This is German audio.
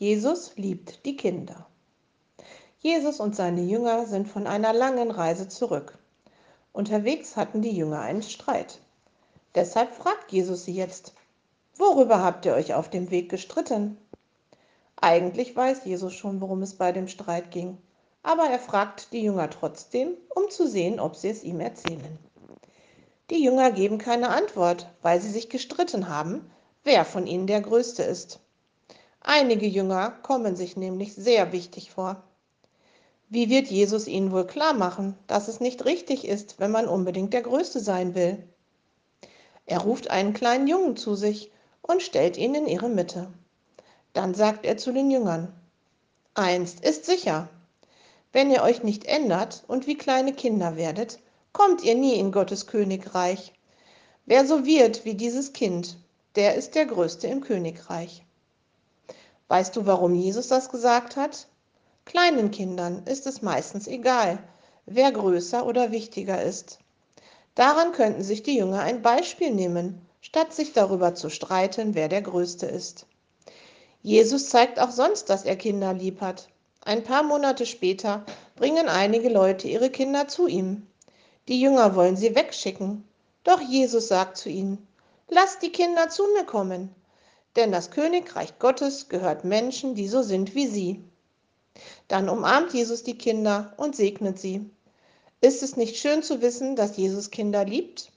Jesus liebt die Kinder. Jesus und seine Jünger sind von einer langen Reise zurück. Unterwegs hatten die Jünger einen Streit. Deshalb fragt Jesus sie jetzt, worüber habt ihr euch auf dem Weg gestritten? Eigentlich weiß Jesus schon, worum es bei dem Streit ging, aber er fragt die Jünger trotzdem, um zu sehen, ob sie es ihm erzählen. Die Jünger geben keine Antwort, weil sie sich gestritten haben, wer von ihnen der Größte ist. Einige Jünger kommen sich nämlich sehr wichtig vor. Wie wird Jesus ihnen wohl klar machen, dass es nicht richtig ist, wenn man unbedingt der Größte sein will? Er ruft einen kleinen Jungen zu sich und stellt ihn in ihre Mitte. Dann sagt er zu den Jüngern, Einst ist sicher, wenn ihr euch nicht ändert und wie kleine Kinder werdet, kommt ihr nie in Gottes Königreich. Wer so wird wie dieses Kind, der ist der Größte im Königreich. Weißt du, warum Jesus das gesagt hat? Kleinen Kindern ist es meistens egal, wer größer oder wichtiger ist. Daran könnten sich die Jünger ein Beispiel nehmen, statt sich darüber zu streiten, wer der Größte ist. Jesus zeigt auch sonst, dass er Kinder lieb hat. Ein paar Monate später bringen einige Leute ihre Kinder zu ihm. Die Jünger wollen sie wegschicken. Doch Jesus sagt zu ihnen, lasst die Kinder zu mir kommen, denn das Königreich Gottes gehört Menschen, die so sind wie sie. Dann umarmt Jesus die Kinder und segnet sie. Ist es nicht schön zu wissen, dass Jesus Kinder liebt?